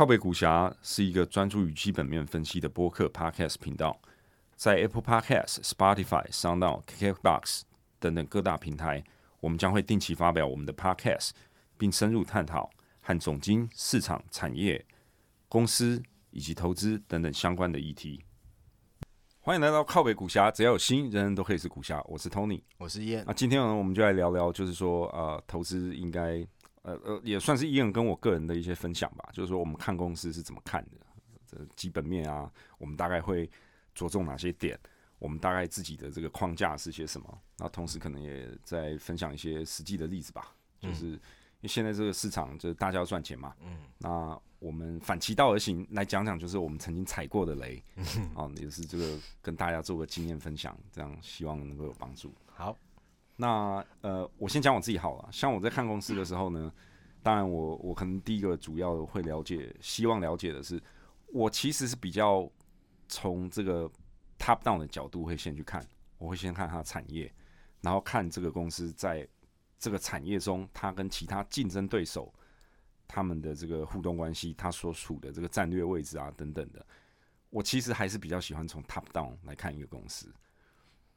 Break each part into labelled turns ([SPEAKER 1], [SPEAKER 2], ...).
[SPEAKER 1] 靠北股侠是一个专注于基本面分析的播客 Podcast 频道，在 Apple Podcast、Spotify、SoundOn、KKBox 等等各大平台，我们将会定期发表我们的 Podcast，并深入探讨和总经、市场、产业、公司以及投资等等相关的议题。欢迎来到靠北股侠，只要有心，人人都可以是股侠。我是 Tony，
[SPEAKER 2] 我是燕。
[SPEAKER 1] 那今天呢，我们就来聊聊，就是说，呃，投资应该。呃呃，也算是伊恩跟我个人的一些分享吧。就是说，我们看公司是怎么看的，这基本面啊，我们大概会着重哪些点？我们大概自己的这个框架是些什么？那同时可能也在分享一些实际的例子吧。就是因为现在这个市场就是大家要赚钱嘛，嗯，那我们反其道而行，来讲讲就是我们曾经踩过的雷，啊，也是这个跟大家做个经验分享，这样希望能够有帮助。
[SPEAKER 2] 好。
[SPEAKER 1] 那呃，我先讲我自己好了。像我在看公司的时候呢，当然我我可能第一个主要会了解，希望了解的是，我其实是比较从这个 top down 的角度会先去看，我会先看它的产业，然后看这个公司在这个产业中，它跟其他竞争对手他们的这个互动关系，它所处的这个战略位置啊等等的。我其实还是比较喜欢从 top down 来看一个公司。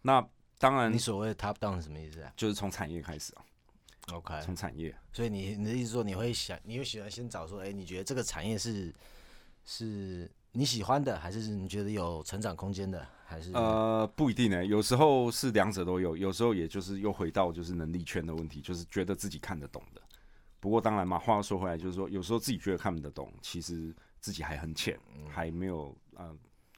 [SPEAKER 1] 那当然，
[SPEAKER 2] 你所谓的 top down 是什么意思啊？
[SPEAKER 1] 就是从产业开始啊。
[SPEAKER 2] OK，
[SPEAKER 1] 从产业。
[SPEAKER 2] 所以你你的意思说，你会想，你会喜欢先找说，哎，你觉得这个产业是是你喜欢的，还是你觉得有成长空间的，还是？
[SPEAKER 1] 呃，不一定呢。有时候是两者都有，有时候也就是又回到就是能力圈的问题，就是觉得自己看得懂的。不过当然嘛，话说回来，就是说有时候自己觉得看不得懂，其实自己还很浅，还没有呃。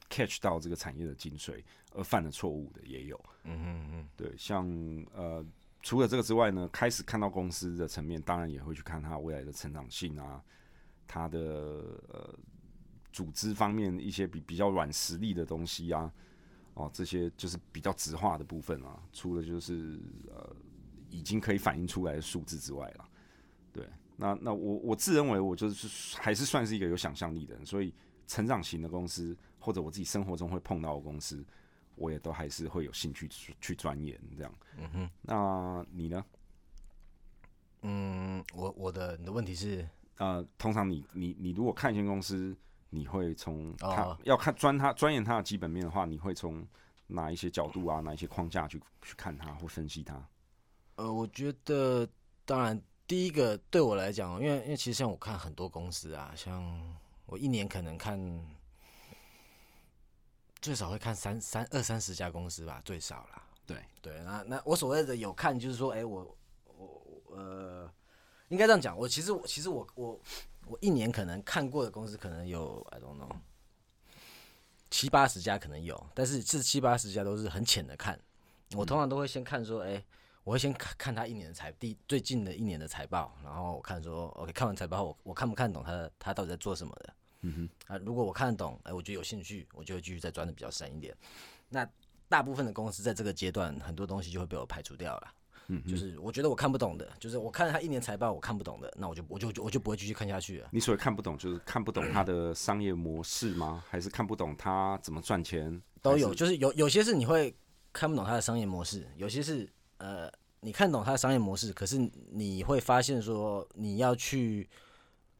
[SPEAKER 1] Catch 到这个产业的精髓而犯了错误的也有，嗯嗯嗯，对，像呃除了这个之外呢，开始看到公司的层面，当然也会去看它未来的成长性啊，它的呃组织方面一些比比较软实力的东西啊，哦这些就是比较直化的部分啊，除了就是呃已经可以反映出来的数字之外了，对，那那我我自认为我就是还是算是一个有想象力的人，所以成长型的公司。或者我自己生活中会碰到的公司，我也都还是会有兴趣去钻研这样。嗯哼，那你呢？
[SPEAKER 2] 嗯，我我的你的问题是，
[SPEAKER 1] 呃，通常你你你如果看一间公司，你会从他要看钻它钻研它的基本面的话，你会从哪一些角度啊，哪一些框架去去看它或分析它？
[SPEAKER 2] 呃，我觉得当然第一个对我来讲，因为因为其实像我看很多公司啊，像我一年可能看。最少会看三三二三十家公司吧，最少啦。
[SPEAKER 1] 对
[SPEAKER 2] 对，那那我所谓的有看，就是说，哎，我我呃，应该这样讲，我其实我其实我我我一年可能看过的公司可能有，I don't know，七八十家可能有，但是这七八十家都是很浅的看。我通常都会先看说，哎，我会先看看他一年的财第最近的一年的财报，然后我看说，OK，看完财报我我看不看懂他他到底在做什么的。嗯哼啊，如果我看得懂，哎，我觉得有兴趣，我就会继续再钻的比较深一点。那大部分的公司在这个阶段，很多东西就会被我排除掉了。嗯，就是我觉得我看不懂的，就是我看他一年财报我看不懂的，那我就我就我就不会继续看下去了。
[SPEAKER 1] 你所谓看不懂，就是看不懂他的商业模式吗？还是看不懂他怎么赚钱？
[SPEAKER 2] 都有，就是有有些是你会看不懂他的商业模式，有些是呃你看懂他的商业模式，可是你会发现说你要去。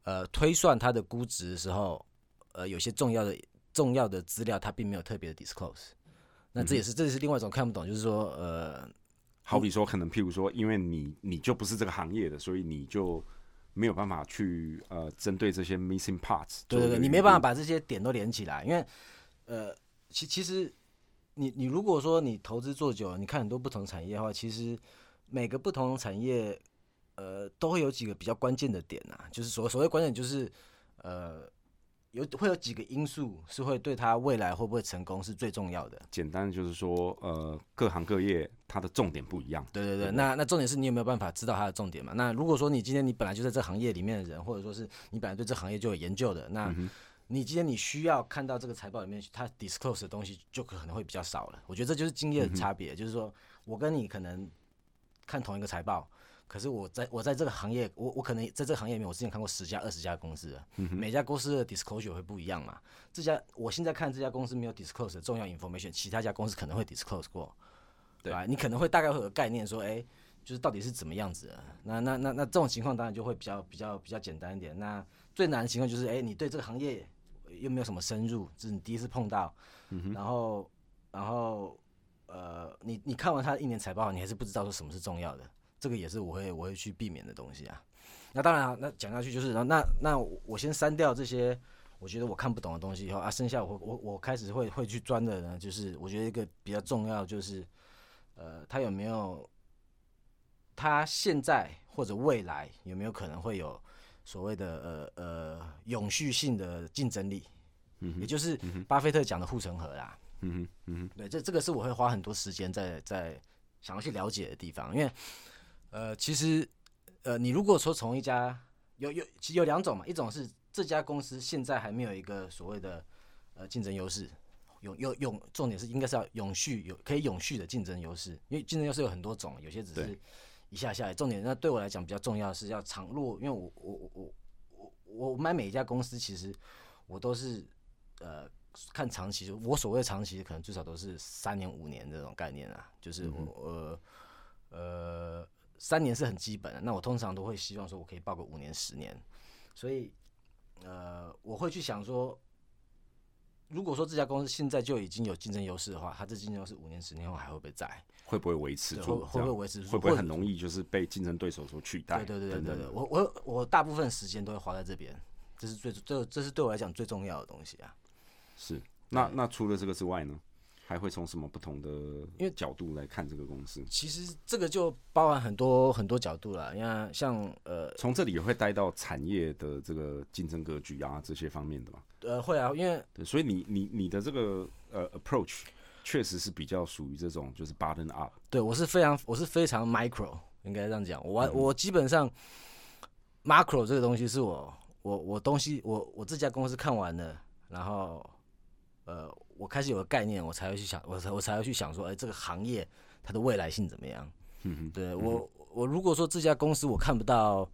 [SPEAKER 2] 呃，推算它的估值的时候，呃，有些重要的重要的资料，它并没有特别的 disclose。那这也是这也是另外一种看不懂，就是说，呃，
[SPEAKER 1] 好比说，可能譬如说，因为你你就不是这个行业的，所以你就没有办法去呃，针对这些 missing parts。
[SPEAKER 2] 对对对，你没办法把这些点都连起来，因为呃，其其实你你如果说你投资做久了，你看很多不同产业的话，其实每个不同产业。呃，都会有几个比较关键的点呐，就是所所谓关键就是，呃，有会有几个因素是会对他未来会不会成功是最重要的。
[SPEAKER 1] 简单的就是说，呃，各行各业它的重点不一样。
[SPEAKER 2] 对对对，那那重点是你有没有办法知道它的重点嘛？那如果说你今天你本来就在这行业里面的人，或者说是你本来对这行业就有研究的，那你今天你需要看到这个财报里面它 disclose 的东西就可能会比较少了。我觉得这就是经验的差别，就是说我跟你可能看同一个财报。可是我在我在这个行业，我我可能在这个行业里面，我之前看过十家、二十家公司，每家公司的 disclosure 会不一样嘛？这家我现在看这家公司没有 disclose 的重要 information，其他家公司可能会 disclose 过，对吧？你可能会大概会有概念说，哎，就是到底是怎么样子的？那那那那这种情况当然就会比较比较比较简单一点。那最难的情况就是，哎、你对这个行业又没有什么深入，就是你第一次碰到，然后然后呃，你你看完他的一年财报，你还是不知道说什么是重要的，这个也是我会我会去避免的东西啊。那当然、啊，那讲下去就是，然后那那我先删掉这些我觉得我看不懂的东西以后啊，剩下我我我开始会会去钻的呢，就是我觉得一个比较重要就是，呃，他有没有他现在或者未来有没有可能会有所谓的呃呃永续性的竞争力，
[SPEAKER 1] 嗯
[SPEAKER 2] 也就是巴菲特讲的护城河啦。
[SPEAKER 1] 嗯哼，嗯哼，
[SPEAKER 2] 对，这这个是我会花很多时间在在想要去了解的地方，因为呃，其实呃，你如果说从一家有有其实有两种嘛，一种是这家公司现在还没有一个所谓的呃竞争优势，永永永重点是应该是要永续有可以永续的竞争优势，因为竞争优势有很多种，有些只是一下下来，重点那对我来讲比较重要的是要长路，因为我我我我我我买每一家公司，其实我都是呃看长期，我所谓长期可能最少都是三年五年这种概念啊，就是我呃呃三年是很基本的，那我通常都会希望说我可以报个五年十年，所以呃我会去想说。如果说这家公司现在就已经有竞争优势的话，它这竞争优势五年、十年后还会不会在？
[SPEAKER 1] 会不会维持住？
[SPEAKER 2] 会不会维持住？
[SPEAKER 1] 会不会很容易就是被竞争对手所取代？
[SPEAKER 2] 对对对对对我我我大部分时间都会花在这边，这是最这这是对我来讲最重要的东西啊。
[SPEAKER 1] 是。那那除了这个之外呢，还会从什么不同的
[SPEAKER 2] 因为
[SPEAKER 1] 角度来看这个公司？
[SPEAKER 2] 其实这个就包含很多很多角度了，因为像呃
[SPEAKER 1] 从这里也会带到产业的这个竞争格局啊这些方面的嘛。
[SPEAKER 2] 呃会啊，因为
[SPEAKER 1] 对，所以你你你的这个呃 approach 确实是比较属于这种就是 button up。
[SPEAKER 2] 对我是非常我是非常 micro，应该这样讲。我完我基本上 macro 这个东西是我我我东西我我这家公司看完了，然后呃我开始有个概念，我才会去想，我才我才会去想说，哎、这个行业它的未来性怎么样？
[SPEAKER 1] 嗯，
[SPEAKER 2] 对我我如果说这家公司我看不到，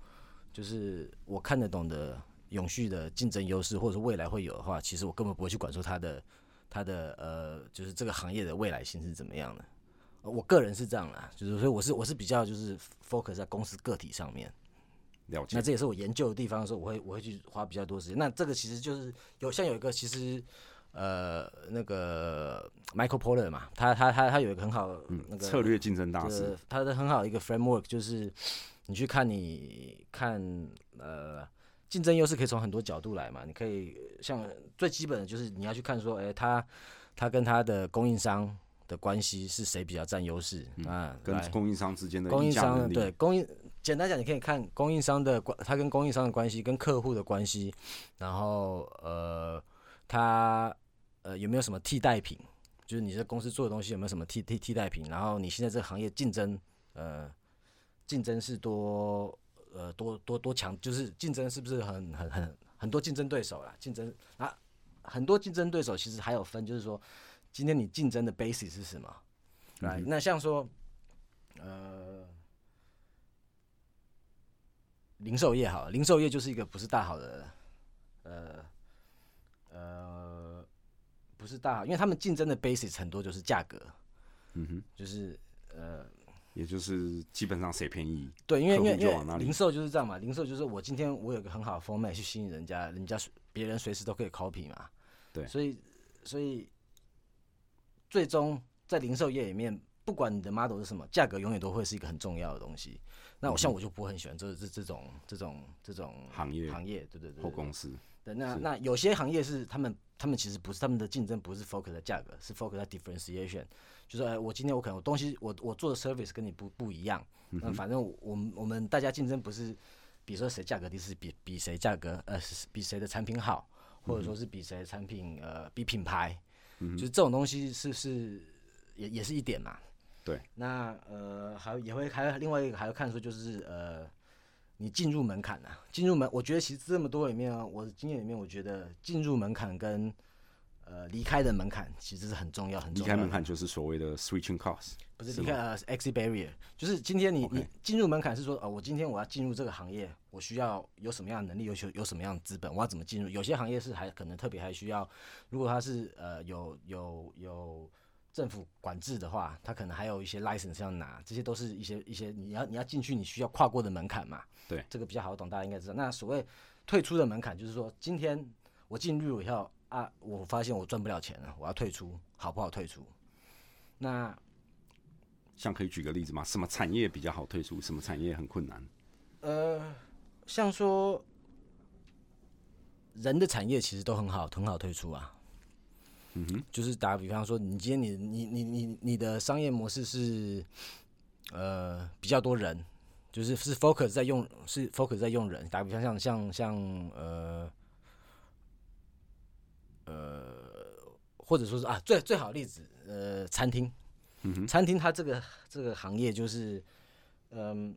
[SPEAKER 2] 就是我看得懂的永续的竞争优势，或者说未来会有的话，其实我根本不会去管说它的它的呃，就是这个行业的未来性是怎么样的。呃我个人是这样啦，就是所以我是我是比较就是 focus 在公司个体上面。
[SPEAKER 1] 了解
[SPEAKER 2] 那。这也是我研究的地方的时候，我会我会去花比较多时间。那这个其实就是有像有一个其实呃那个 Michael Porter 嘛，他他他他有一个很好那个
[SPEAKER 1] 策略竞争大师
[SPEAKER 2] 呃，它的很好的一个 framework 就是你去看你看呃竞争优势可以从很多角度来嘛，你可以像最基本的就是你要去看说，哎、他他跟他的供应商的关系是谁比较占优势啊？
[SPEAKER 1] 跟供应商之间的
[SPEAKER 2] 供应商对供应，简单讲，你可以看供应商的关，他跟供应商的关系，跟客户的关系，然后呃，他呃有没有什么替代品？就是你这公司做的东西有没有什么替替替代品？然后你现在这个行业竞争，呃，竞争是多呃多多多强，就是竞争是不是很很很很多竞争对手啦？竞争啊，很多竞争对手其实还有分，就是说今天你竞争的 basis 是什么？来、那像说呃。零售业好了，零售业就是一个不是大好的，呃呃，不是大好，因为他们竞争的 basis 很多就是价格，
[SPEAKER 1] 嗯哼，
[SPEAKER 2] 就是呃，
[SPEAKER 1] 也就是基本上谁便宜，
[SPEAKER 2] 对，因为因为零售就是这样嘛，零售就是我今天我有个很好的 format 去吸引人家，人家随别人随时都可以 copy 嘛，
[SPEAKER 1] 对。
[SPEAKER 2] 所以所以最终在零售业里面，不管你的 model 是什么，价格永远都会是一个很重要的东西。那我像我就不会很喜欢这这这种这种这种
[SPEAKER 1] 行业。
[SPEAKER 2] 行业，对对对对
[SPEAKER 1] 后公司，
[SPEAKER 2] 对，那那有些行业是他们他们其实不是他们的竞争不是 focus 在价格，是 focus 在 differentiation，就是说，哎，我今天我可能我东西我我做的 service 跟你不不一样，那反正我我们我们大家竞争不是比如说谁价格低，是比比谁价格呃是比谁的产品好，或者说是比谁的产品呃比品牌，就是这种东西是是也也是一点嘛。
[SPEAKER 1] 对，
[SPEAKER 2] 那呃还也会还有另外一个还要看说就是呃你进入门槛啊，进入门，我觉得其实这么多里面啊，我的经验里面，我觉得进入门槛跟呃离开的门槛其实是很重要，很
[SPEAKER 1] 离
[SPEAKER 2] 重要离。
[SPEAKER 1] 开门槛就是所谓的 switching cost，
[SPEAKER 2] 不是离开呃 exit barrier，就是今天你你进入门槛是说，呃，我今天我要进入这个行业，我需要有什么样的能力，有有有什么样的资本，我要怎么进入？有些行业是还可能特别还需要，如果他是呃有有有政府管制的话，他可能还有一些 license 要拿，这些都是一些一些你要你要进去你需要跨过的门槛嘛。
[SPEAKER 1] 对，
[SPEAKER 2] 这个比较好懂，大家应该知道。那所谓退出的门槛就是说，今天我进入以后啊，我发现我赚不了钱了，我要退出，好不好退出？那
[SPEAKER 1] 像可以举个例子吗？什么产业比较好退出？什么产业很困难？
[SPEAKER 2] 呃，像说人的产业其实都很好，很好退出啊。
[SPEAKER 1] 嗯哼，
[SPEAKER 2] 就是打个比方说，你今天你你你你你的商业模式是呃比较多人，就是是 focus 在用是 focus 在用人。打个比方像像像呃呃，或者说是啊最最好的例子呃餐厅，
[SPEAKER 1] 嗯哼，
[SPEAKER 2] 餐厅它这个这个行业就是嗯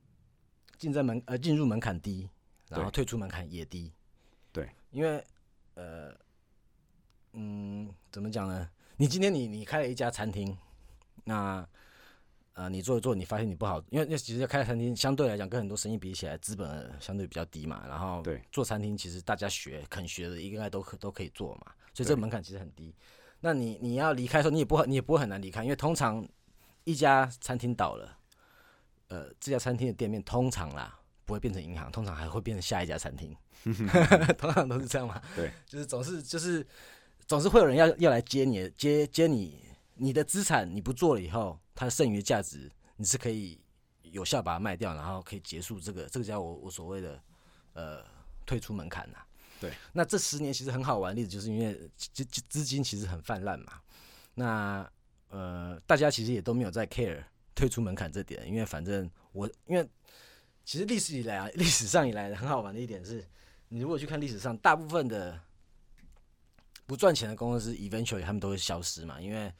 [SPEAKER 2] 竞争门呃进入门槛低，然后退出门槛也低。
[SPEAKER 1] 对，
[SPEAKER 2] 因为呃嗯怎么讲呢？你今天你你开了一家餐厅，那呃你做一做，你发现你不好，因为那其实开餐厅相对来讲跟很多生意比起来，资本相对比较低嘛。然后
[SPEAKER 1] 对
[SPEAKER 2] 做餐厅其实大家学肯学的应该都可都可以做嘛，所以这个
[SPEAKER 1] 对
[SPEAKER 2] 门槛其实很低。那你你要离开的时候，你也不会你也不会很难离开，因为通常一家餐厅倒了，呃，这家餐厅的店面通常啦不会变成银行，通常还会变成下一家餐厅，通常都是这样嘛。
[SPEAKER 1] 对，
[SPEAKER 2] 就是总是就是总是会有人要要来接你接接你你的资产，你不做了以后，它的剩余的价值你是可以有效把它卖掉，然后可以结束这个这个叫我我所谓的呃退出门槛呐、
[SPEAKER 1] 对，
[SPEAKER 2] 那这十年其实很好玩的例子，就是因为资资资金其实很泛滥嘛。那呃，大家其实也都没有在 care 退出门槛这点，因为反正我因为其实历史以来啊，历史上以来很好玩的一点是，你如果去看历史上，大部分的不赚钱的公司，eventually 他们都会消失嘛，因为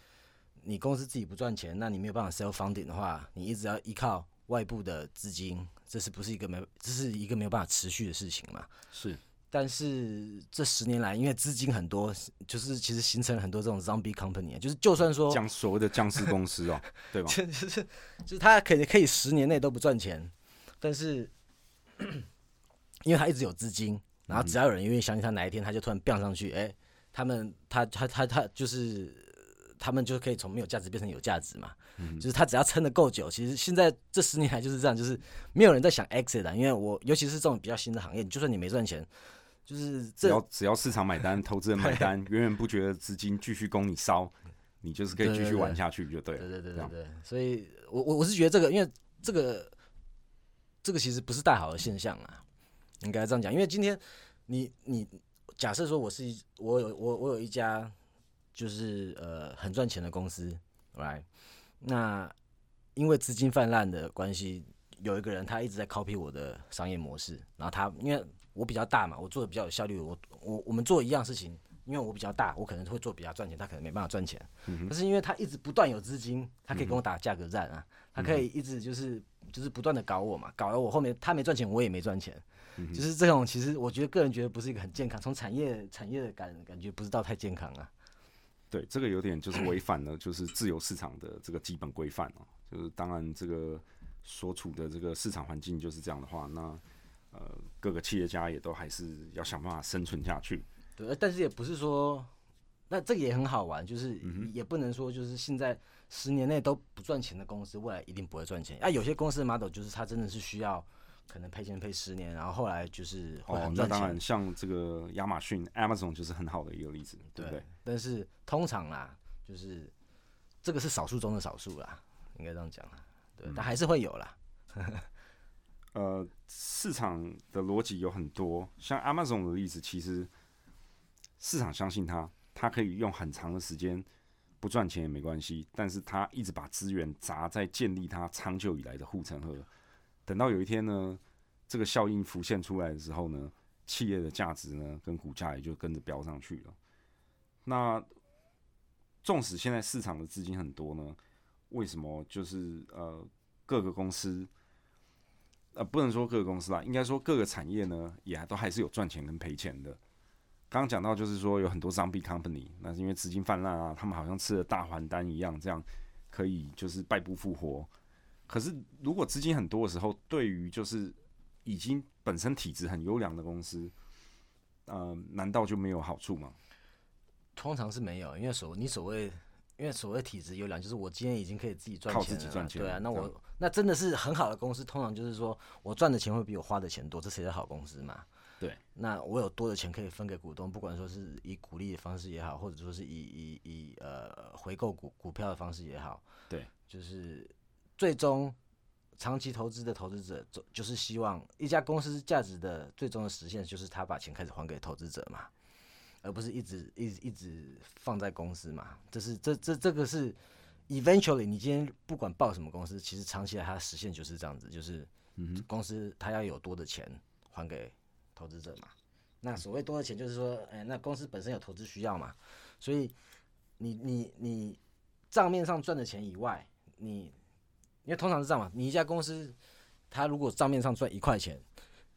[SPEAKER 2] 你公司自己不赚钱，那你没有办法 self funding 的话，你一直要依靠外部的资金，这是不是一个没这是一个没有办法持续的事情嘛？
[SPEAKER 1] 是
[SPEAKER 2] 但是这十年来，因为资金很多，就是其实形成了很多这种 zombie company，啊就是就算说
[SPEAKER 1] 僵所谓的僵尸公司哦，对吧？
[SPEAKER 2] 就就是就是他可以可以十年内都不赚钱，但是 因为他一直有资金，然后只要有人愿意相信他，哪一天他就突然飙上去，哎、他们他他他他就是他们就可以从没有价值变成有价值嘛。就是他只要撑得够久，其实现在这十年来就是这样，就是没有人在想 exit 的，因为我尤其是这种比较新的行业，就算你没赚钱，就是
[SPEAKER 1] 只
[SPEAKER 2] 这
[SPEAKER 1] 要只要市场买单，投资人买单，源源不绝的资金继续供你烧，你就是可以继续玩下去就对了。
[SPEAKER 2] 对对对对对，所以我我我是觉得这个，因为这个这个其实不是大好的现象啊，应该这样讲。因为今天你你假设说我是一我有我我有一家就是呃很赚钱的公司，right？那因为资金泛滥的关系，有一个人他一直在 copy 我的商业模式，然后他因为我比较大嘛，我做的比较有效率，我我我们做一样事情，因为我比较大，我可能会做比较赚钱，他可能没办法赚钱。但是因为他一直不断有资金，他可以跟我打价格战啊，他可以一直就是就是不断的搞我嘛，搞了我后面他没赚钱，我也没赚钱，就是这种其实我觉得个人觉得不是一个很健康，从产业产业的感感觉不知道太健康啊。
[SPEAKER 1] 对，这个有点就是违反了就是自由市场的这个基本规范哦。就是当然这个所处的这个市场环境就是这样的话，那呃各个企业家也都还是要想办法生存下去。
[SPEAKER 2] 对，但是也不是说，那这个也很好玩，就是也不能说就是现在十年内都不赚钱的公司，未来一定不会赚钱。啊，有些公司的 model 就是它真的是需要可能赔钱赔十年，然后后来就是会
[SPEAKER 1] 哦
[SPEAKER 2] 很，赚钱。
[SPEAKER 1] 那当然像这个亚马逊 Amazon 就是很好的一个例子，对不对？
[SPEAKER 2] 但是通常啦，就是这个是少数中的少数啦，应该这样讲啦。对，但还是会有啦。
[SPEAKER 1] 呃，市场的逻辑有很多，像 Amazon 的例子，其实市场相信它，它可以用很长的时间不赚钱也没关系，但是它一直把资源砸在建立它长久以来的护城河。等到有一天呢，这个效应浮现出来的时候呢，企业的价值呢跟股价也就跟着飙上去了。那纵使现在市场的资金很多呢，为什么就是呃各个公司？呃，不能说各个公司啦，应该说各个产业呢，也还都还是有赚钱跟赔钱的。刚刚讲到就是说有很多 zombie company，那是因为资金泛滥啊，他们好像吃了大还丹一样，这样可以就是败不复活。可是如果资金很多的时候，对于就是已经本身体质很优良的公司，呃，难道就没有好处吗？
[SPEAKER 2] 通常是没有，因为所你所谓，因为所谓体质优良，就是我今天已经可以自己赚
[SPEAKER 1] 靠
[SPEAKER 2] 钱了嘛，
[SPEAKER 1] 自己赚钱
[SPEAKER 2] 对啊，那我那真的是很好的公司，通常就是说我赚的钱会比我花的钱多，这谁的好公司嘛。
[SPEAKER 1] 对，
[SPEAKER 2] 那我有多的钱可以分给股东，不管说是以鼓励的方式也好，或者说是以以以呃回购股股票的方式也好，
[SPEAKER 1] 对，
[SPEAKER 2] 就是最终长期投资的投资者，就就是希望一家公司价值的最终的实现，就是他把钱开始还给投资者嘛，而不是一直一直一直放在公司嘛。这是这这这个是 eventually，你今天不管报什么公司，其实长期来它的实现就是这样子，就是公司它要有多的钱还给投资者嘛。那所谓多的钱，就是说，哎、那公司本身有投资需要嘛，所以你你你账面上赚的钱以外，你因为通常是这样嘛，你一家公司，它如果账面上赚一块钱，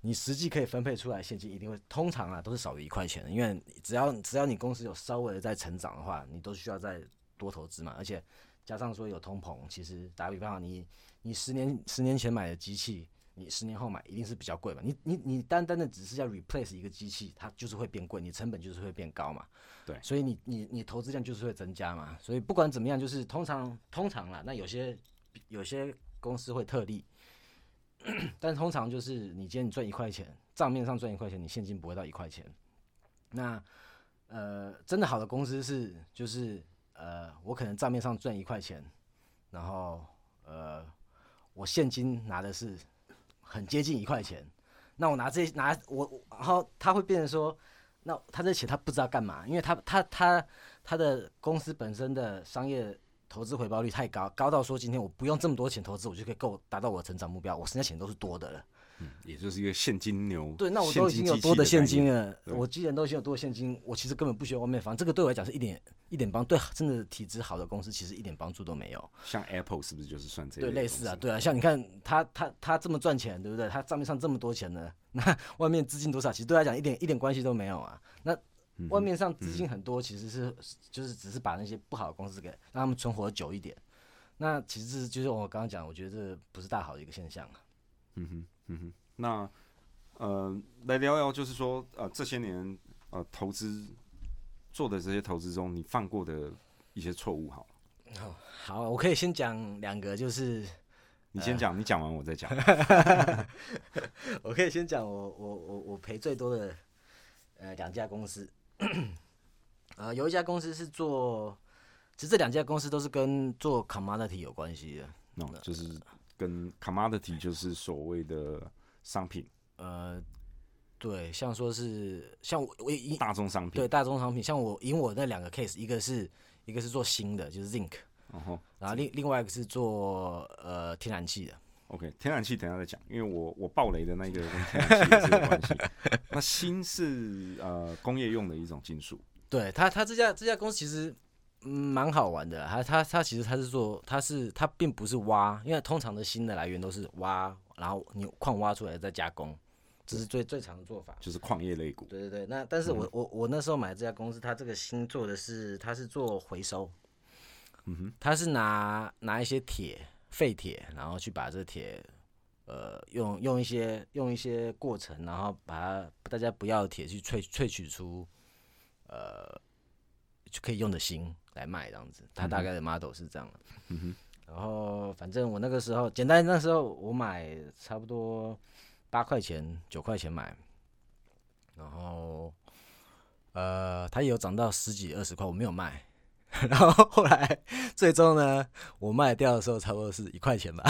[SPEAKER 2] 你实际可以分配出来现金一定会，通常啊都是少于一块钱的，因为只要只要你公司有稍微的在成长的话，你都需要再多投资嘛，而且加上说有通膨，其实打个比方，你你十年十年前买的机器，你十年后买一定是比较贵嘛，你你你单单的只是要 replace 一个机器，它就是会变贵，你成本就是会变高嘛，
[SPEAKER 1] 对
[SPEAKER 2] 所以你你你投资量就是会增加嘛，所以不管怎么样，就是通常通常啦，那有些有些公司会特例。但通常就是你今天你赚一块钱，账面上赚一块钱，你现金不会到一块钱。那呃，真的好的公司是就是呃，我可能账面上赚一块钱，然后呃，我现金拿的是很接近一块钱。那我拿这拿我，然后他会变成说，那他这钱他不知道干嘛，因为他他他他的公司本身的商业投资回报率太高，高到说今天我不用这么多钱投资，我就可以够达到我的成长目标，我剩下钱都是多的了。
[SPEAKER 1] 也就是一个现金牛。
[SPEAKER 2] 对，那我都已经有多的现金了，
[SPEAKER 1] 对
[SPEAKER 2] 我既然都已经有多的现金，我其实根本不需要外面房，这个对我来讲是一点一点帮，对真的体质好的公司其实一点帮助都没有。
[SPEAKER 1] 像 Apple 是不是就是算这
[SPEAKER 2] 对，
[SPEAKER 1] 类
[SPEAKER 2] 类似啊，对啊，像你看他他他这么赚钱，对不对？他账面上这么多钱呢，那外面资金多少，其实对他来讲一点一点关系都没有啊。那
[SPEAKER 1] 嗯
[SPEAKER 2] 外面上资金很多，其实是就是只是把那些不好的公司给让他们存活得久一点。那其实就是我刚刚讲，我觉得这不是大好的一个现象啊。
[SPEAKER 1] 那呃，来聊聊，就是说呃，这些年呃投资做的这些投资中，你犯过的一些错误，好了，
[SPEAKER 2] 好，我可以先讲两个，就是
[SPEAKER 1] 你先讲，你讲完我再讲。
[SPEAKER 2] 我可以先讲我我我我赔最多的呃两家公司，呃有一家公司是做，其实这两家公司都是跟做 commodity 有关系的，
[SPEAKER 1] 那、就是跟 commodity 就是所谓的商品，
[SPEAKER 2] 呃对，像说是像我我以
[SPEAKER 1] 大众商品，
[SPEAKER 2] 对大众商品，像我以我那两个 case，一个是一个是做新的，就是 zinc，
[SPEAKER 1] 然后
[SPEAKER 2] 然后另另外一个是做呃天然气的
[SPEAKER 1] ，OK，天然气等下再讲，因为我我爆雷的那个跟天然气也是有关系。那锌是呃工业用的一种金属，
[SPEAKER 2] 对他，他这家这家公司其实嗯蛮好玩的。他他他其实他是做，他是他并不是挖，因为通常的锌的来源都是挖，然后你矿挖出来再加工，这是最最常的做法。
[SPEAKER 1] 就是矿业类股。
[SPEAKER 2] 对对对，那但是我、我我那时候买这家公司，它这个锌做的是它是做回收，嗯哼，它是拿拿一些铁废铁，然后去把这铁。呃，用用一些用一些过程，然后把它大家不要的铁去萃萃取出，呃，就可以用的锌来卖这样子。他大概的 model 是这样的。嗯哼。然后反正我那个时候，简单那时候我买差不多八块钱九块钱买，然后呃，它也有涨到十几二十块，我没有卖。然后后来最终呢，我卖掉的时候差不多是一块钱吧。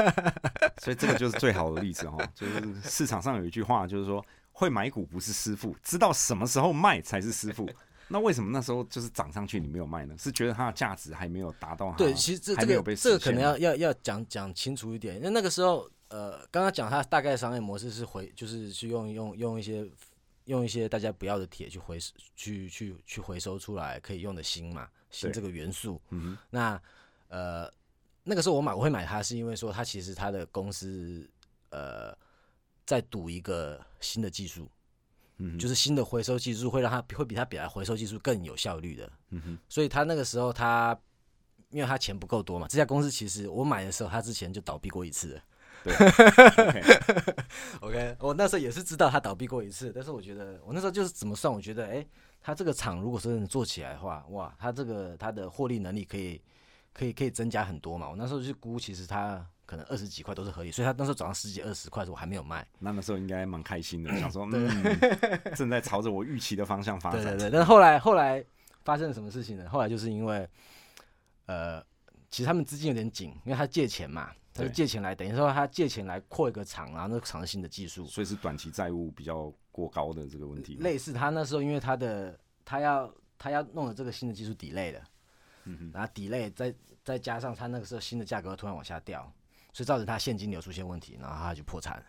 [SPEAKER 1] 所以这个就是最好的例子哈，就是市场上有一句话，就是说会买股不是师傅，知道什么时候卖才是师傅。那为什么那时候就是涨上去你没有卖呢？是觉得它的价值还没有达到它？
[SPEAKER 2] 对，其实这这个这个可能要要要讲讲清楚一点，因为那个时候呃，刚刚讲它大概商业模式是回，就是去用用用一些用一些大家不要的铁去回去去去回收出来可以用的锌嘛，锌这个元素。
[SPEAKER 1] 嗯哼，
[SPEAKER 2] 那呃，那个时候我买我会买它，是因为说它其实它的公司呃在赌一个新的技术，
[SPEAKER 1] 嗯
[SPEAKER 2] 就是新的回收技术会让它会比它本来回收技术更有效率的。
[SPEAKER 1] 嗯哼，
[SPEAKER 2] 所以他那个时候他因为他钱不够多嘛，这家公司其实我买的时候他之前就倒闭过一次了。
[SPEAKER 1] 对，
[SPEAKER 2] OK，OK，我那时候也是知道他倒闭过一次，但是我觉得我那时候就是怎么算，我觉得哎、诶他这个厂如果真的做起来的话，哇，他这个他的获利能力可以可以可以增加很多嘛。我那时候去估，其实他可能二十几块都是合理，所以他那时候早上十几二十块的时候我还没有卖。
[SPEAKER 1] 那那时候应该蛮开心的，想说嗯，正在朝着我预期的方向发展。
[SPEAKER 2] 对对对，但是后来后来发生了什么事情呢？后来就是因为，呃，其实他们资金有点紧，因为他借钱嘛，他就借钱来，等于说他借钱来扩一个厂，然后那个厂是新的技术，
[SPEAKER 1] 所以是短期债务比较过高的这个问题吗。
[SPEAKER 2] 类似他那时候因为他的他要他要弄的这个新的技术 delay 了，
[SPEAKER 1] 嗯
[SPEAKER 2] 然后 delay 再再加上他那个时候新的价格突然往下掉，所以造成他现金流出现问题，然后他就破产了。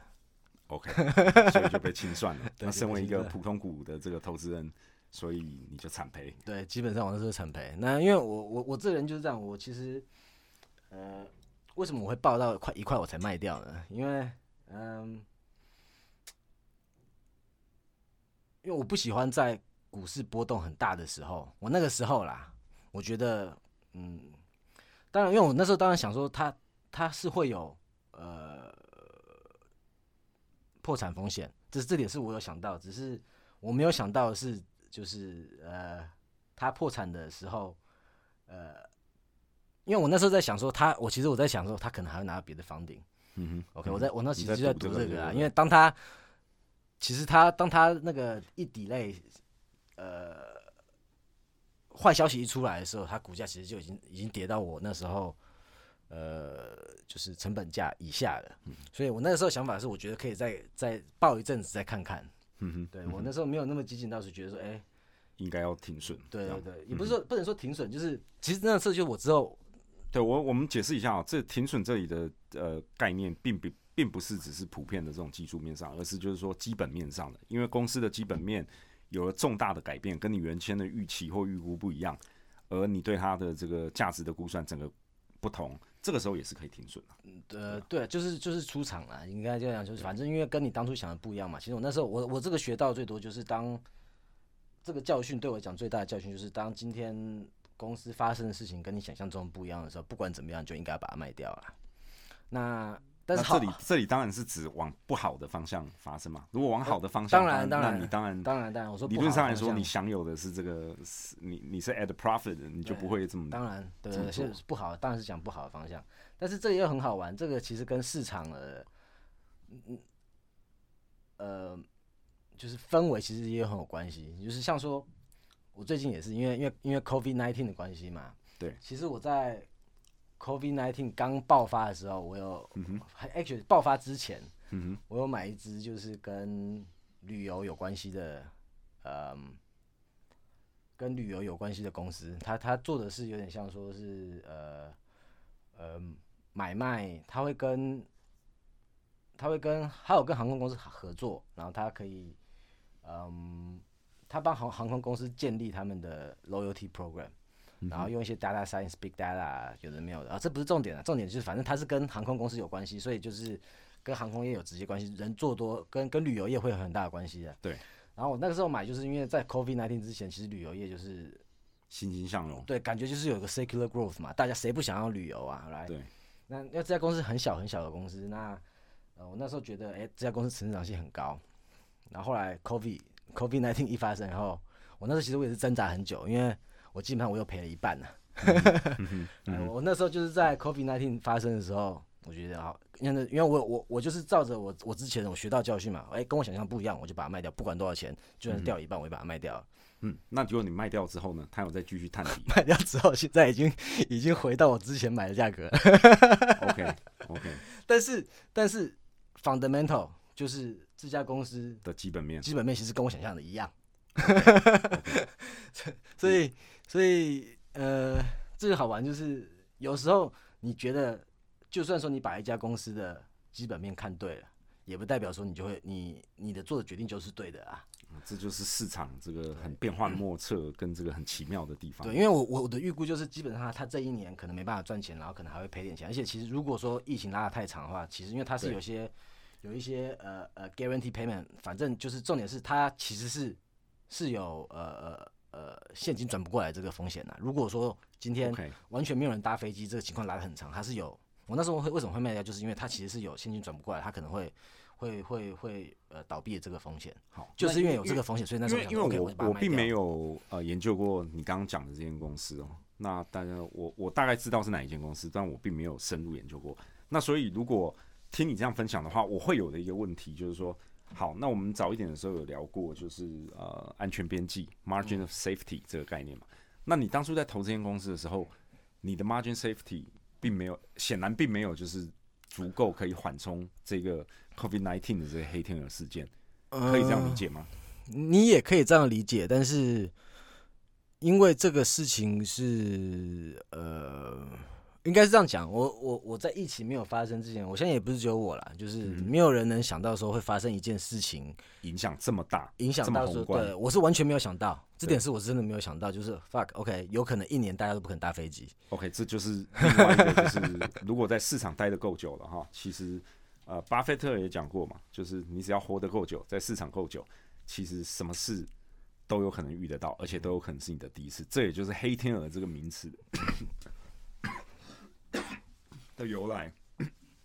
[SPEAKER 1] OK，所以就被清算了。那身为一个普通股的这个投资人，所以你就惨赔。
[SPEAKER 2] 对，基本上我那时候惨赔。那因为我我我这个人就是这样，我其实呃，为什么我会报到快一块我才卖掉呢？因为嗯，因为我不喜欢在股市波动很大的时候，我那个时候啦，我觉得嗯，当然，因为我那时候当然想说它它是会有呃破产风险，这这点是我有想到，只是我没有想到的是就是呃，他破产的时候，呃，因为我那时候在想说他，我其实我在想说他可能还会拿到别的房顶。
[SPEAKER 1] 嗯哼
[SPEAKER 2] OK，、我在我那其实就在
[SPEAKER 1] 读这个
[SPEAKER 2] 啊，因为当他其实他当他那个一抵类，呃，坏消息一出来的时候，他股价其实就已经已经跌到我那时候呃就是成本价以下的，
[SPEAKER 1] 嗯
[SPEAKER 2] 所以我那个时候想法是，我觉得可以再再抱一阵子再看看。
[SPEAKER 1] 嗯哼，
[SPEAKER 2] 对我那时候没有那么激进倒是觉得说，哎、
[SPEAKER 1] 应该要停损。
[SPEAKER 2] 对对对，也不是说不能说停损，就是其实那次就我之后
[SPEAKER 1] 对我我们解释一下啊、这停损这里的呃概念，并不并不是只是普遍的这种技术面上，而是就是说基本面上的，因为公司的基本面有了重大的改变，跟你原先的预期或预估不一样，而你对它的这个价值的估算整个不同，这个时候也是可以停损的。
[SPEAKER 2] 呃，对，就是就是出场了，应该这样，就是反正因为跟你当初想的不一样嘛。其实我那时候我我这个学到最多就是当这个教训对我来讲最大的教训就是当今天公司发生的事情跟你想象中不一样的时候，不管怎么样就应该把它卖掉了。那但是
[SPEAKER 1] 这里这里当然是指往不好的方向发生嘛。如果往好的方向
[SPEAKER 2] 当然当然
[SPEAKER 1] 你当然
[SPEAKER 2] 当然当然我说
[SPEAKER 1] 理论上来说，你享有的是这个，你你是 at profit，的你就不会这么
[SPEAKER 2] 当然，对对，
[SPEAKER 1] 这么做
[SPEAKER 2] 是不好，当然是讲不好的方向。但是这个又很好玩，这个其实跟市场的，嗯呃，就是氛围其实也很有关系。就是像说，我最近也是因为因为因为 COVID nineteen 的关系嘛，
[SPEAKER 1] 对，
[SPEAKER 2] 其实我在 COVID nineteen 刚爆发的时候，我有，
[SPEAKER 1] 嗯
[SPEAKER 2] actually 爆发之前，
[SPEAKER 1] 嗯，
[SPEAKER 2] 我有买一只就是跟旅游有关系的，嗯，跟旅游有关系的公司，它它做的是有点像说是呃呃买卖，它会跟它会跟还有跟航空公司合作，然后它可以嗯，它帮航航空公司建立他们的 loyalty program。然后用一些 data science、big data 有的没有的啊，这不是重点啊，重点就是反正它是跟航空公司有关系，所以就是跟航空业有直接关系，人做多跟跟旅游业会有很大的关系的。
[SPEAKER 1] 对。
[SPEAKER 2] 然后我那个时候买，就是因为在 COVID 1 9之前，其实旅游业就是
[SPEAKER 1] 欣欣向荣。
[SPEAKER 2] 对，感觉就是有个 secular growth 嘛，大家谁不想要旅游啊？来，
[SPEAKER 1] 对，
[SPEAKER 2] 那那这家公司很小很小的公司，那呃我那时候觉得，哎、这家公司成长性很高。然后后来 COVID COVID 1 9一发生，然后我那时候其实我也是挣扎很久，因为我基本上我又赔了一半呢、呃我那时候就是在 COVID 1 9发生的时候，我觉得好，因为因为我我我就是照着我我之前我学到教训嘛，哎、跟我想象不一样，我就把它卖掉，不管多少钱，就算掉一半，我也把它卖掉了。
[SPEAKER 1] 嗯，那结果你卖掉之后呢，他有再继续探底。
[SPEAKER 2] 卖掉之后，现在已经已经回到我之前买的价格了。
[SPEAKER 1] OK OK
[SPEAKER 2] 但是但是 fundamental 就是这家公司
[SPEAKER 1] 的基本面，
[SPEAKER 2] 基本面其实跟我想象的一样，所以所以呃，这个好玩就是有时候你觉得，就算说你把一家公司的基本面看对了，也不代表说你就会你你的做的决定就是对的啊。
[SPEAKER 1] 这就是市场这个很变幻莫测跟这个很奇妙的地方。
[SPEAKER 2] 对，因为我我我的预估就是基本上他这一年可能没办法赚钱，然后可能还会赔点钱。而且其实如果说疫情拉得太长的话，其实因为它是
[SPEAKER 1] 对
[SPEAKER 2] 有些有一些呃呃 guarantee payment，反正就是重点是它其实是是有呃呃呃现金转不过来这个风险的。如果说今天完全没有人搭飞机，这个情况拉得很长，它是有我那时候会为什么会卖掉，就是因为它其实是有现金转不过来，它可能会会会会呃倒闭的这个风险，
[SPEAKER 1] 好，
[SPEAKER 2] 就是因为有
[SPEAKER 1] 那
[SPEAKER 2] 这个风险，所以那时候
[SPEAKER 1] 因为
[SPEAKER 2] 我
[SPEAKER 1] 我并没有呃研究过你刚刚讲的这间公司哦。那大家我我大概知道是哪一间公司，但我并没有深入研究过。那所以如果听你这样分享的话，我会有的一个问题就是说，好，那我们早一点的时候有聊过，就是呃安全边际 （margin of safety） 这个概念嘛。那你当初在投这间公司的时候，你的 margin safety 并没有，显然并没有就是足够可以缓冲这个 COVID nineteen 的这个黑天鹅事件，可以这样理解吗？
[SPEAKER 2] 你也可以这样理解，但是因为这个事情是呃。应该是这样讲，我我我在疫情没有发生之前，我现在也不是只有我啦，就是没有人能想到说会发生一件事情，
[SPEAKER 1] 影响这么大，
[SPEAKER 2] 影响到说，对我是完全没有想到，这点是我真的没有想到，就是 fuck，OK，有可能一年大家都不肯搭飞机
[SPEAKER 1] ，OK，这就是另外一个，就是 如果在市场待的够久了哈，其实呃，巴菲特也讲过嘛，就是你只要活得够久，在市场够久，其实什么事都有可能遇得到，而且都有可能是你的第一次，这也就是黑天鹅这个名词。的由来，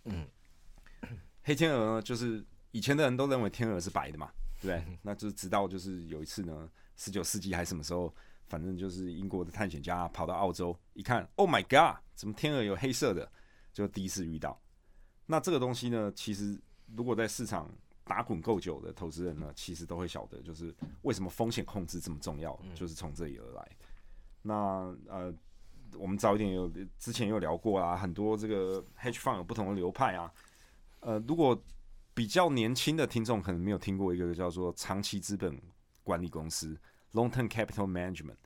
[SPEAKER 1] 嗯，黑天鹅呢，就是以前的人都认为天鹅是白的嘛，对不对？那就是直到就是有一次呢，十九世纪还是什么时候，反正就是英国的探险家跑到澳洲一看，Oh my God，怎么天鹅有黑色的？就第一次遇到。那这个东西呢，其实如果在市场打滚够久的投资人呢，其实都会晓得，就是为什么风险控制这么重要，就是从这里而来。那呃。我们早一点有之前有聊过啊，很多这个 hedge fund 有不同的流派啊。呃，如果比较年轻的听众可能没有听过一个叫做长期资本管理公司 （Long Term Capital Management）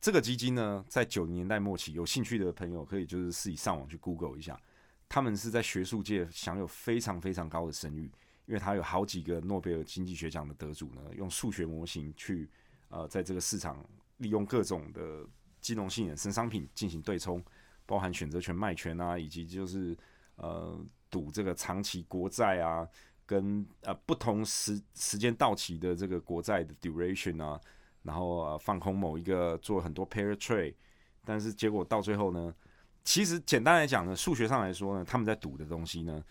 [SPEAKER 1] 这个基金呢，在九零年代末期，有兴趣的朋友可以就是自己上网去 Google 一下。他们是在学术界享有非常非常高的声誉，因为他有好几个诺贝尔经济学奖的得主呢，用数学模型去呃，在这个市场利用各种的。金融性衍生商品进行对冲，包含选择权卖权啊，以及就是呃赌这个长期国债啊，跟呃不同时时间到期的这个国债的 duration 啊，然后呃放空某一个做很多 pair trade，但是结果到最后呢，其实简单来讲呢，数学上来说呢，他们在赌的东西呢，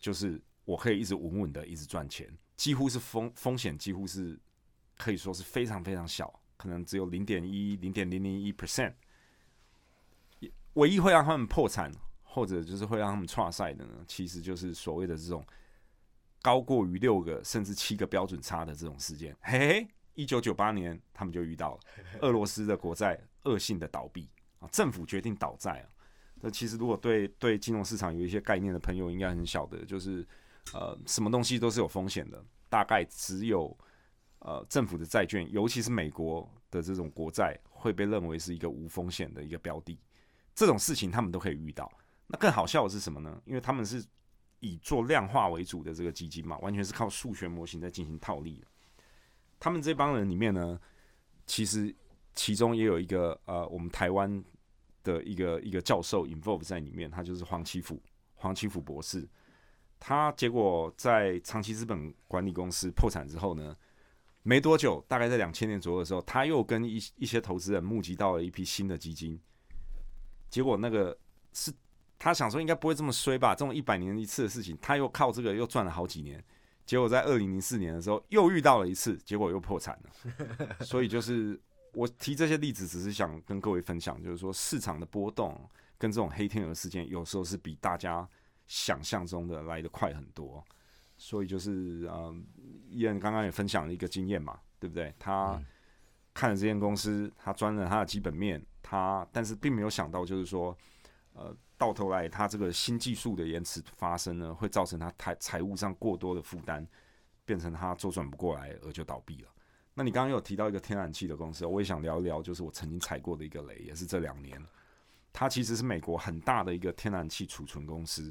[SPEAKER 1] 就是我可以一直稳稳的一直赚钱，几乎是风风险几乎是可以说是非常非常小。可能只有零点一、零点零零一 percent，唯一会让他们破产，或者就是会让他们创赛的呢，其实就是所谓的这种高过于六个甚至七个标准差的这种事件。嘿嘿，一九九八年他们就遇到了俄罗斯的国债恶性的倒闭啊，政府决定倒债啊。那其实如果对对金融市场有一些概念的朋友，应该很晓得，就是呃，什么东西都是有风险的，大概只有。呃，政府的债券，尤其是美国的这种国债，会被认为是一个无风险的一个标的。这种事情他们都可以遇到。那更好笑的是什么呢？因为他们是以做量化为主的这个基金嘛，完全是靠数学模型在进行套利。他们这帮人里面呢，其实其中也有一个呃，我们台湾的一个一个教授 involve 在里面，他就是黄启福，黄启福博士。他结果在长期资本管理公司破产之后呢？没多久，大概在两千年左右的时候，他又跟一一些投资人募集到了一批新的基金。结果那个是他想说应该不会这么衰吧？这种一百年一次的事情，他又靠这个又赚了好几年。结果在二零零四年的时候又遇到了一次，结果又破产了。所以就是我提这些例子，只是想跟各位分享，就是说市场的波动跟这种黑天鹅事件，有时候是比大家想象中的来的快很多。所以就是嗯，伊恩刚刚也分享了一个经验嘛，对不对？他看了这间公司，他钻了他的基本面，他但是并没有想到，就是说，呃，到头来他这个新技术的延迟发生呢，会造成他财财务上过多的负担，变成他周转不过来而就倒闭了。那你刚刚有提到一个天然气的公司，我也想聊一聊，就是我曾经踩过的一个雷，也是这两年，它其实是美国很大的一个天然气储存公司。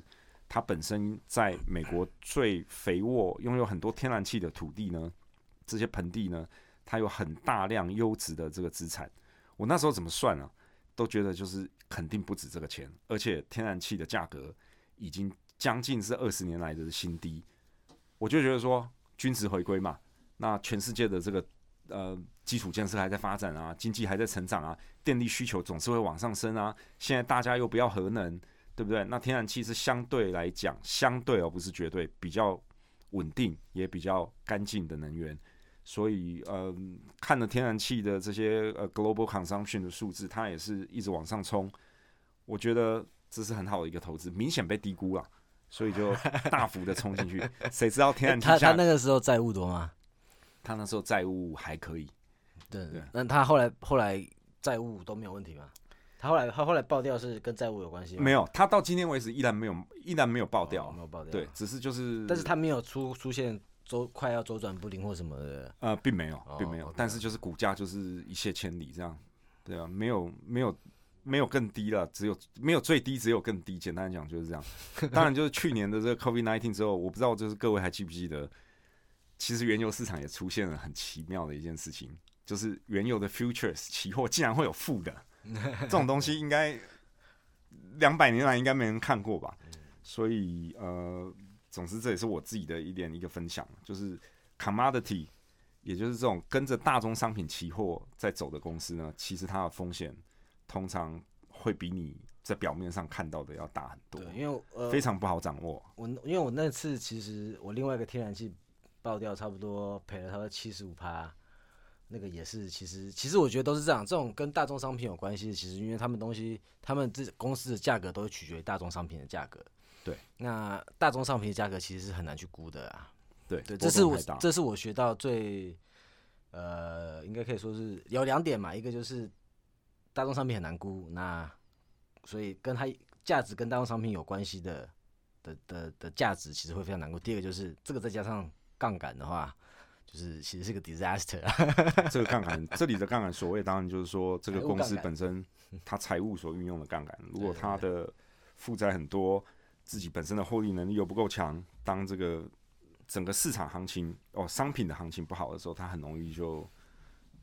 [SPEAKER 1] 它本身在美国最肥沃、拥有很多天然气的土地呢，这些盆地呢，它有很大量优质的这个资产。我那时候怎么算啊，都觉得就是肯定不止这个钱，而且天然气的价格已经将近是二十年来的新低。我就觉得说，均值回归嘛，那全世界的这个呃基础建设还在发展啊，经济还在成长啊，电力需求总是会往上升啊。现在大家又不要核能。对不对？那天然气是相对来讲，相对而不是绝对比较稳定，也比较干净的能源。所以，呃，看了天然气的这些呃 global consumption 的数字，它也是一直往上冲。我觉得这是很好的一个投资，明显被低估了，所以就大幅的冲进去。谁知道天然气
[SPEAKER 2] 他他那个时候债务多吗？
[SPEAKER 1] 他那时候债务还可以，
[SPEAKER 2] 对
[SPEAKER 1] 对，
[SPEAKER 2] 那他后来后来债务都没有问题吗？他后来他后来爆掉是跟债务有关系吗？
[SPEAKER 1] 没有，他到今天为止依然没有依然没有爆掉，
[SPEAKER 2] 哦没有爆掉。
[SPEAKER 1] 对，，只是就是，
[SPEAKER 2] 但是他没有出出现周快要周转不灵或什么的。
[SPEAKER 1] 呃，并没有，
[SPEAKER 2] 哦
[SPEAKER 1] 并没有但是就是股价就是一泻千里这样，对啊，没有没有没有更低了，只有没有最低，只有更低。简单讲就是这样。当然，就是去年的这个 COVID nineteen 之后，我不知道就是各位还记不记得，其实原油市场也出现了很奇妙的一件事情，就是原油的 futures 期货竟然会有负的，这种东西应该两百年来应该没人看过吧？所以呃，总之这也是我自己的一点一个分享，就是 commodity，也就是这种跟着大宗商品期货在走的公司呢，其实它的风险通常会比你在表面上看到的要大很多
[SPEAKER 2] 对，，因为呃
[SPEAKER 1] 非常不好掌握。
[SPEAKER 2] 我因为我那次其实我另外一个天然气爆掉，差不多赔了差不多七十五趴，那个也是其实其实我觉得都是这样，这种跟大众商品有关系，其实因为他们东西，他们这公司的价格都会取决于大众商品的价格。
[SPEAKER 1] 对，
[SPEAKER 2] 那大众商品的价格其实是很难去估的啊。
[SPEAKER 1] 对，
[SPEAKER 2] 对，这是我这是我学到最呃，应该可以说是有两点嘛，一个就是大众商品很难估，那所以跟它价值跟大众商品有关系的的的的价值其实会非常难估。第二个就是这个再加上杠杆的话，就是其实是个 disaster 啊。
[SPEAKER 1] 这个杠杆，这里的杠杆，所谓当然就是说，这个公司本身它财务所运用的杠杆，如果它的负债很多，自己本身的获利能力又不够强，当这个整个市场行情哦商品的行情不好的时候，它很容易就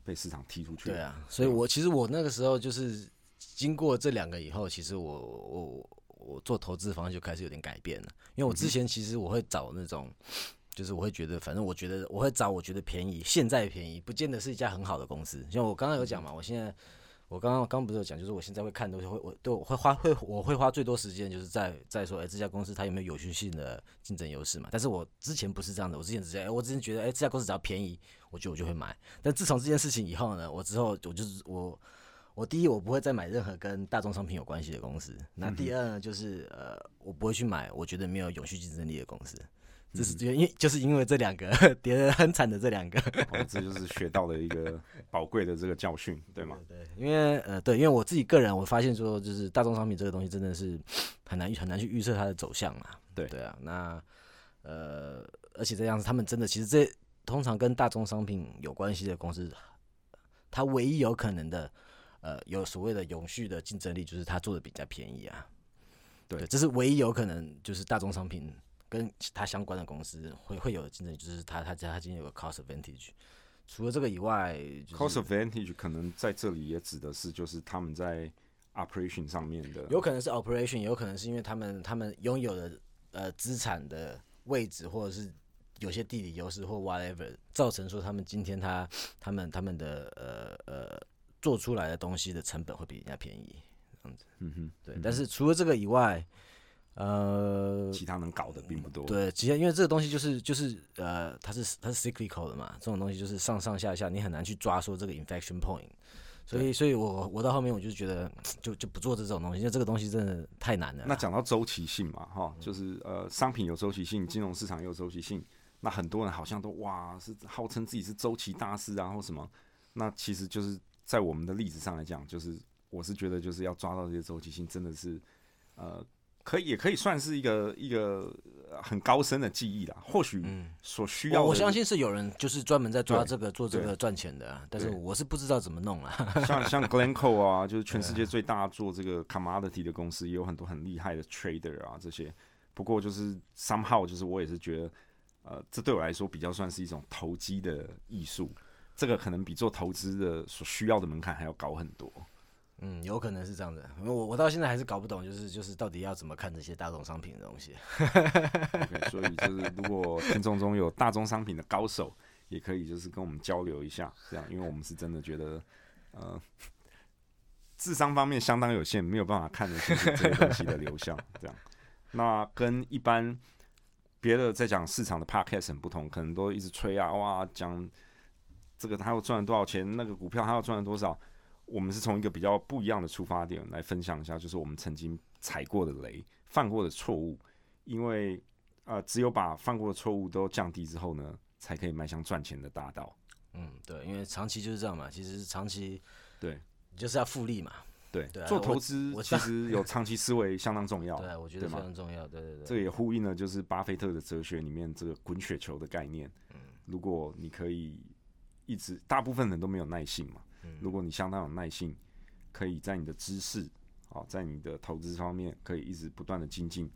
[SPEAKER 1] 被市场踢出去。
[SPEAKER 2] 对，啊，所以我其实我那个时候就是经过这两个以后，其实我我我做投资方向就开始有点改变了，因为我之前其实我会找那种。就是我会觉得，反正我觉得我会找我觉得便宜，现在便宜，不见得是一家很好的公司。像我刚刚有讲嘛，我现在我刚刚刚刚不是有讲，就是我现在会看东西，会我对我会花会我会花最多时间，就是在在说，哎、这家公司它有没有有序性的竞争优势嘛？但是我之前不是这样的，我之前只是，哎、我之前觉得，哎、这家公司只要便宜，我觉得我就会买。但自从这件事情以后呢，我之后我就是我。我第一，我不会再买任何跟大众商品有关系的公司。那第二呢，就是呃，我不会去买我觉得没有永续竞争力的公司。这是因为就是因为这两个 跌得很惨的这两个，
[SPEAKER 1] 哦，这就是学到的一个宝贵的这个教训，对吗？
[SPEAKER 2] 对，因为呃，对，因为我自己个人，我发现说，就是大众商品这个东西真的是很难很难去预测它的走向啊。
[SPEAKER 1] 对
[SPEAKER 2] 对啊，那呃，而且这样子，他们真的其实这通常跟大众商品有关系的公司，它唯一有可能的呃有所谓的永续的竞争力，就是它做的比较便宜啊。
[SPEAKER 1] 对
[SPEAKER 2] 这是唯一有可能，就是大众商品跟他相关的公司会会有竞争，就是它它它今天有个 cost advantage。除了这个以外、就是、
[SPEAKER 1] Cost advantage 可能在这里也指的是就是他们在 operation 上面的
[SPEAKER 2] 有可能是 operation，有可能是因为他们他们拥有的呃资产的位置，或者是有些地理优势或 whatever，造成说他们今天他他们他们的呃呃做出来的东西的成本会比人家便宜，
[SPEAKER 1] 嗯哼，
[SPEAKER 2] 对。但是除了这个以外，呃，
[SPEAKER 1] 其他能搞的并不多。
[SPEAKER 2] 对，其实因为这个东西就是就是呃，它是它是 cyclical 的嘛，这种东西就是上上下下，你很难去抓说这个 inflection point。所以，所以我我到后面我就觉得，就就不做这种东西，因为这个东西真的太难了。
[SPEAKER 1] 那讲到周期性嘛，哈，就是呃，商品有周期性，金融市场也有周期性。那很多人好像都哇是号称自己是周期大师啊，或什么。那其实就是在我们的例子上来讲，就是我是觉得就是要抓到这些周期性，真的是呃，可以也可以算是一个一个呃很高深的技艺啦。或许所需要的
[SPEAKER 2] 我我相信是有人就是专门在抓这个做这个赚钱的啊，但是我是不知道怎么弄啊。
[SPEAKER 1] 像像 Glencoe 啊，就是全世界最大做这个 commodity 的公司，也有很多很厉害的 trader 啊这些。不过就是 somehow 就是我也是觉得，呃，这对我来说比较算是一种投机的艺术。这个可能比做投资的所需要的门槛还要高很多。
[SPEAKER 2] 嗯，有可能是这样的，我我到现在还是搞不懂，就是就是到底要怎么看这些大众商品的东西。
[SPEAKER 1] OK，所以就是如果听众中有大宗商品的高手，也可以就是跟我们交流一下，这样，因为我们是真的觉得，呃，智商方面相当有限，没有办法看得清楚这些东西的流向，这样。那跟一般别的在讲市场的 podcast 很不同，可能都一直吹啊，哇，讲这个他又赚了多少钱，那个股票他又赚了多少。我们是从一个比较不一样的出发点来分享一下，就是我们曾经踩过的雷、犯过的错误，因为呃，只有把犯过的错误都降低之后呢，才可以迈向赚钱的大道。
[SPEAKER 2] 嗯，对，因为长期就是这样嘛，其实长期
[SPEAKER 1] 对，
[SPEAKER 2] 就是要复利嘛。
[SPEAKER 1] 对，
[SPEAKER 2] 对啊
[SPEAKER 1] 做投
[SPEAKER 2] 我
[SPEAKER 1] 资其实有长期思维相当重要。
[SPEAKER 2] 对啊，我觉得非常重要。对对对，
[SPEAKER 1] 这也呼应了就是巴菲特的哲学里面这个滚雪球的概念。嗯如果你可以一直，大部分人都没有耐性嘛。如果你相当有耐性，可以在你的知识，哦，在你的投资方面，可以一直不断的精进，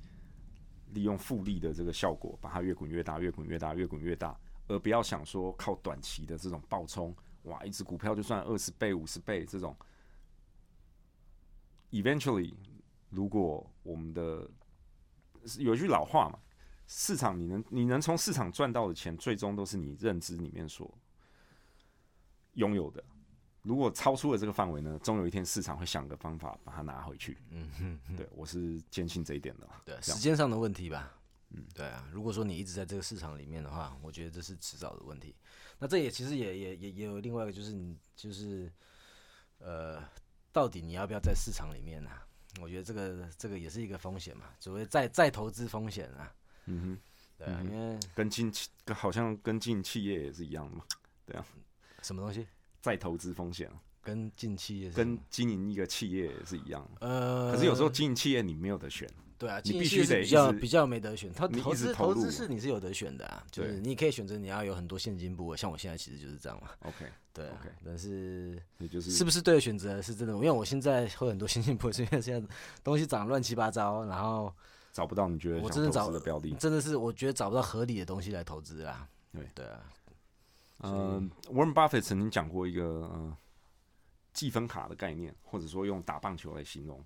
[SPEAKER 1] 利用复利的这个效果，把它越滚越大，越滚越大，越滚越大，而不要想说靠短期的这种暴冲，哇，一只股票就赚二十倍、五十倍这种。Eventually，如果我们的有句老话嘛，市场你能你能从市场赚到的钱，最终都是你认知里面所拥有的。如果超出了这个范围呢，终有一天市场会想个方法把它拿回去。
[SPEAKER 2] 嗯哼，
[SPEAKER 1] 对我是坚信这一点的。
[SPEAKER 2] 对，时间上的问题吧。嗯，对啊。如果说你一直在这个市场里面的话，我觉得这是迟早的问题。那这也其实也也也也有另外一个，就是你就是呃，到底你要不要在市场里面呢、我觉得这个这个也是一个风险嘛，所谓再再投资风险啊。
[SPEAKER 1] 嗯哼，
[SPEAKER 2] 对啊，因为
[SPEAKER 1] 跟进企好像跟进企业也是一样的嘛，对啊
[SPEAKER 2] 什么东西
[SPEAKER 1] 再投资风险啊
[SPEAKER 2] 跟近期也是
[SPEAKER 1] 跟经营一个企业也是一样的。
[SPEAKER 2] 呃，
[SPEAKER 1] 可是有时候经营企业你没有得选，
[SPEAKER 2] 对啊，
[SPEAKER 1] 你必须得
[SPEAKER 2] 是比较比较没得选。他投资
[SPEAKER 1] 投
[SPEAKER 2] 资是你是有得选的啊，就是你可以选择你要有很多现金部位，像我现在其实就是这样嘛。
[SPEAKER 1] OK，
[SPEAKER 2] 对啊
[SPEAKER 1] OK
[SPEAKER 2] 但是
[SPEAKER 1] 也就是
[SPEAKER 2] 是不是对的选择是真的？因为我现在会很多现金部位，是因为现在东西涨乱七八糟，然后
[SPEAKER 1] 找不到你觉得
[SPEAKER 2] 我真的找
[SPEAKER 1] 资的标的。
[SPEAKER 2] 真的是我觉得找不到合理的东西来投资啊。
[SPEAKER 1] 对
[SPEAKER 2] 对啊，
[SPEAKER 1] 嗯，Warren Buffett 曾经讲过一个呃积分卡的概念，或者说用打棒球来形容。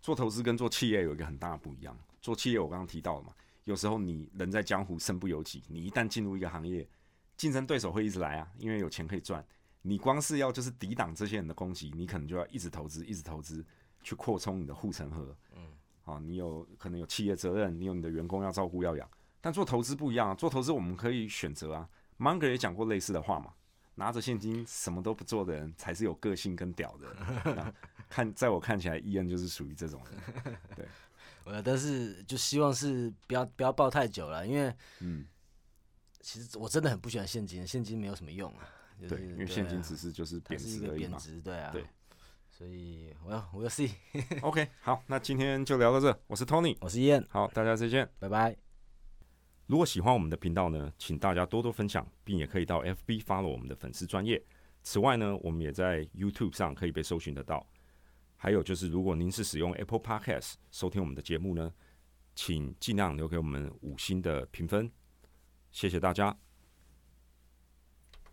[SPEAKER 1] 做投资跟做企业有一个很大的不一样。做企业我刚刚提到了嘛，有时候你人在江湖身不由己，你一旦进入一个行业，竞争对手会一直来啊，因为有钱可以赚。你光是要就是抵挡这些人的攻击，你可能就要一直投资，一直投资，去扩充你的护城河。嗯，啊，你有可能有企业责任，你有你的员工要照顾要养。但做投资不一样啊，做投资我们可以选择啊。Munger 也讲过类似的话嘛，拿着现金什么都不做的人才是有个性跟屌的人。那看，在我看起来，伊恩就是属于这种人。
[SPEAKER 2] 对 呃，但是就希望是不要不要抱太久了，因为
[SPEAKER 1] 嗯，
[SPEAKER 2] 其实我真的很不喜欢现金，现金没有什么用啊。就是、
[SPEAKER 1] 对，因为现金只是就是贬值而已嘛。
[SPEAKER 2] 贬值，对啊。
[SPEAKER 1] 对。
[SPEAKER 2] 所以我要我要
[SPEAKER 1] see，OK，好，那今天就聊到这。我是 Tony，
[SPEAKER 2] 我是燕，
[SPEAKER 1] 好，大家再见。
[SPEAKER 2] 拜拜。
[SPEAKER 1] 如果喜欢我们的频道呢，请大家多多分享，并也可以到 FB follow 我们的粉丝专业。此外呢，我们也在 YouTube 上可以被搜寻得到。还有就是，如果您是使用 Apple Podcast 收听我们的节目呢，请尽量留给我们五星的评分，谢谢大家。